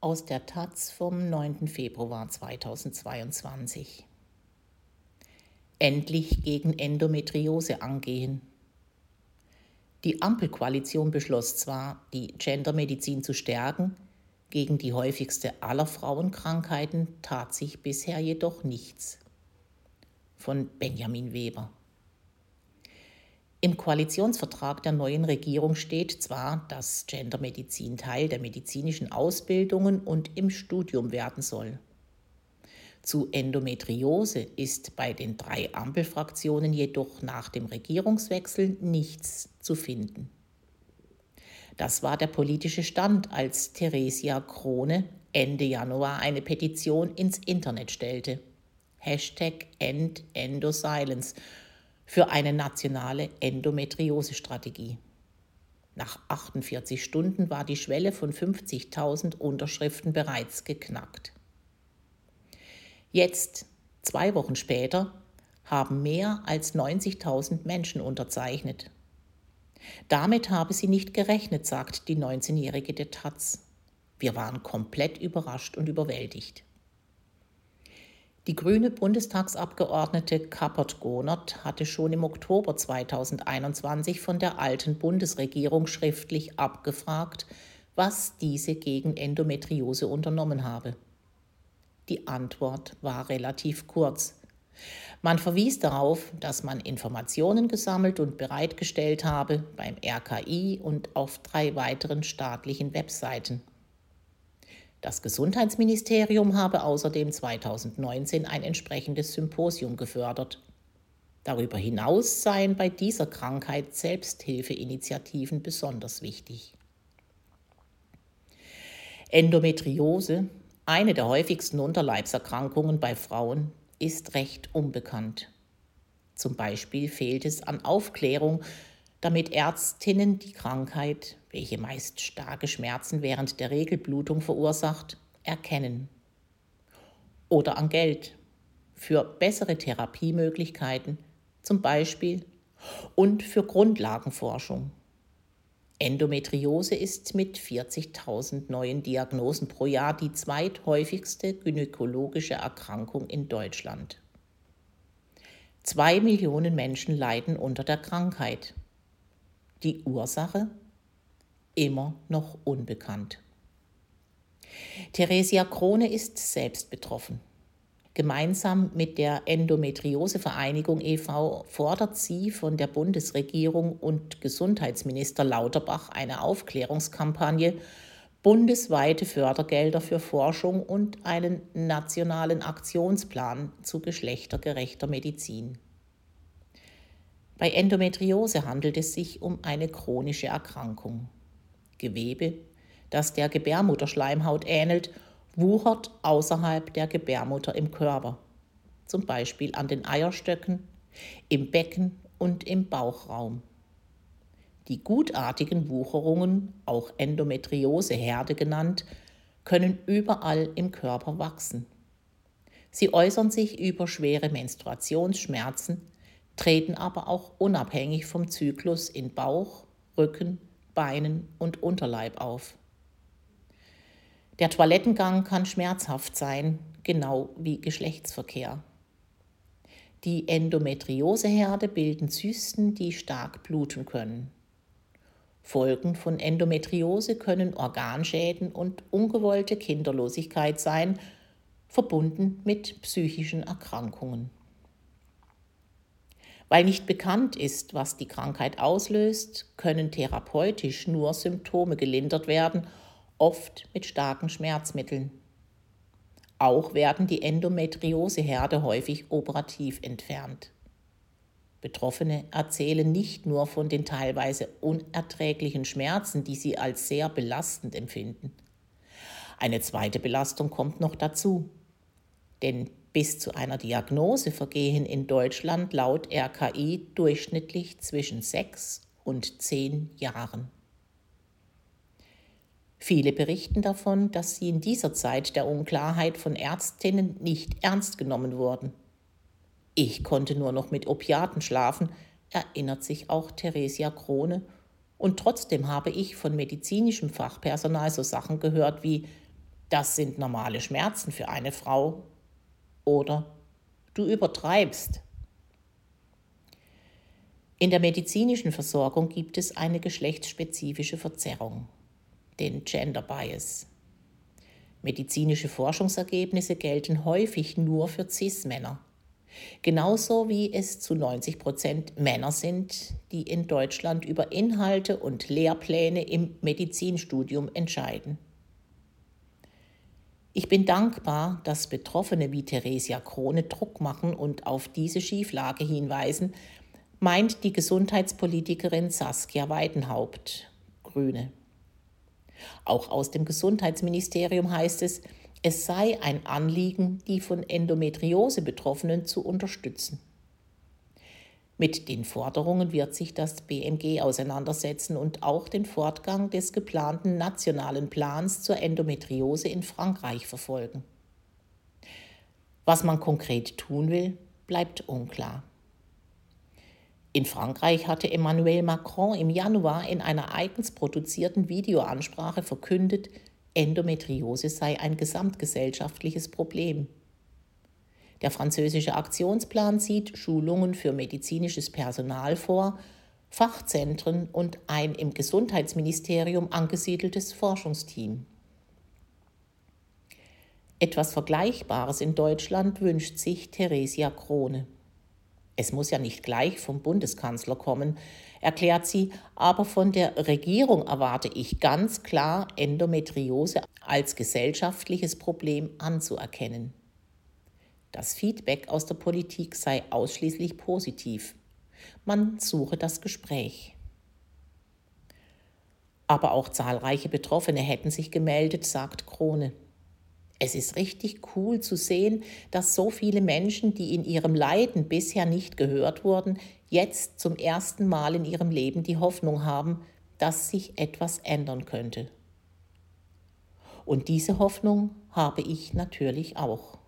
aus der Taz vom 9. Februar 2022. Endlich gegen Endometriose angehen. Die Ampelkoalition beschloss zwar, die Gendermedizin zu stärken, gegen die häufigste aller Frauenkrankheiten tat sich bisher jedoch nichts. Von Benjamin Weber. Im Koalitionsvertrag der neuen Regierung steht zwar, dass Gendermedizin Teil der medizinischen Ausbildungen und im Studium werden soll. Zu Endometriose ist bei den drei Ampelfraktionen jedoch nach dem Regierungswechsel nichts zu finden. Das war der politische Stand, als Theresia Krone Ende Januar eine Petition ins Internet stellte. Hashtag End Endosilence für eine nationale Endometriose-Strategie. Nach 48 Stunden war die Schwelle von 50.000 Unterschriften bereits geknackt. Jetzt, zwei Wochen später, haben mehr als 90.000 Menschen unterzeichnet. Damit habe sie nicht gerechnet, sagt die 19-jährige der Taz. Wir waren komplett überrascht und überwältigt. Die grüne Bundestagsabgeordnete Kappert-Gonert hatte schon im Oktober 2021 von der alten Bundesregierung schriftlich abgefragt, was diese gegen Endometriose unternommen habe. Die Antwort war relativ kurz. Man verwies darauf, dass man Informationen gesammelt und bereitgestellt habe beim RKI und auf drei weiteren staatlichen Webseiten. Das Gesundheitsministerium habe außerdem 2019 ein entsprechendes Symposium gefördert. Darüber hinaus seien bei dieser Krankheit Selbsthilfeinitiativen besonders wichtig. Endometriose, eine der häufigsten Unterleibserkrankungen bei Frauen, ist recht unbekannt. Zum Beispiel fehlt es an Aufklärung damit Ärztinnen die Krankheit, welche meist starke Schmerzen während der Regelblutung verursacht, erkennen. Oder an Geld für bessere Therapiemöglichkeiten zum Beispiel und für Grundlagenforschung. Endometriose ist mit 40.000 neuen Diagnosen pro Jahr die zweithäufigste gynäkologische Erkrankung in Deutschland. Zwei Millionen Menschen leiden unter der Krankheit. Die Ursache immer noch unbekannt. Theresia Krone ist selbst betroffen. Gemeinsam mit der Endometriosevereinigung e.V. fordert sie von der Bundesregierung und Gesundheitsminister Lauterbach eine Aufklärungskampagne, bundesweite Fördergelder für Forschung und einen nationalen Aktionsplan zu geschlechtergerechter Medizin. Bei Endometriose handelt es sich um eine chronische Erkrankung. Gewebe, das der Gebärmutterschleimhaut ähnelt, wuchert außerhalb der Gebärmutter im Körper, zum Beispiel an den Eierstöcken, im Becken und im Bauchraum. Die gutartigen Wucherungen, auch Endometrioseherde genannt, können überall im Körper wachsen. Sie äußern sich über schwere Menstruationsschmerzen, treten aber auch unabhängig vom Zyklus in Bauch, Rücken, Beinen und Unterleib auf. Der Toilettengang kann schmerzhaft sein, genau wie Geschlechtsverkehr. Die Endometrioseherde bilden Zysten, die stark bluten können. Folgen von Endometriose können Organschäden und ungewollte Kinderlosigkeit sein, verbunden mit psychischen Erkrankungen. Weil nicht bekannt ist, was die Krankheit auslöst, können therapeutisch nur Symptome gelindert werden, oft mit starken Schmerzmitteln. Auch werden die Endometrioseherde häufig operativ entfernt. Betroffene erzählen nicht nur von den teilweise unerträglichen Schmerzen, die sie als sehr belastend empfinden. Eine zweite Belastung kommt noch dazu. Denn bis zu einer Diagnose vergehen in Deutschland laut RKI durchschnittlich zwischen sechs und zehn Jahren. Viele berichten davon, dass sie in dieser Zeit der Unklarheit von Ärztinnen nicht ernst genommen wurden. Ich konnte nur noch mit Opiaten schlafen, erinnert sich auch Theresia Krone, und trotzdem habe ich von medizinischem Fachpersonal so Sachen gehört wie das sind normale Schmerzen für eine Frau oder du übertreibst. In der medizinischen Versorgung gibt es eine geschlechtsspezifische Verzerrung, den Gender Bias. Medizinische Forschungsergebnisse gelten häufig nur für CIS-Männer. Genauso wie es zu 90 Prozent Männer sind, die in Deutschland über Inhalte und Lehrpläne im Medizinstudium entscheiden. Ich bin dankbar, dass Betroffene wie Theresia Krone Druck machen und auf diese Schieflage hinweisen, meint die Gesundheitspolitikerin Saskia Weidenhaupt, Grüne. Auch aus dem Gesundheitsministerium heißt es, es sei ein Anliegen, die von Endometriose Betroffenen zu unterstützen. Mit den Forderungen wird sich das BMG auseinandersetzen und auch den Fortgang des geplanten nationalen Plans zur Endometriose in Frankreich verfolgen. Was man konkret tun will, bleibt unklar. In Frankreich hatte Emmanuel Macron im Januar in einer eigens produzierten Videoansprache verkündet, Endometriose sei ein gesamtgesellschaftliches Problem. Der französische Aktionsplan sieht Schulungen für medizinisches Personal vor, Fachzentren und ein im Gesundheitsministerium angesiedeltes Forschungsteam. Etwas Vergleichbares in Deutschland wünscht sich Theresia Krone. Es muss ja nicht gleich vom Bundeskanzler kommen, erklärt sie, aber von der Regierung erwarte ich ganz klar, Endometriose als gesellschaftliches Problem anzuerkennen. Das Feedback aus der Politik sei ausschließlich positiv. Man suche das Gespräch. Aber auch zahlreiche Betroffene hätten sich gemeldet, sagt Krone. Es ist richtig cool zu sehen, dass so viele Menschen, die in ihrem Leiden bisher nicht gehört wurden, jetzt zum ersten Mal in ihrem Leben die Hoffnung haben, dass sich etwas ändern könnte. Und diese Hoffnung habe ich natürlich auch.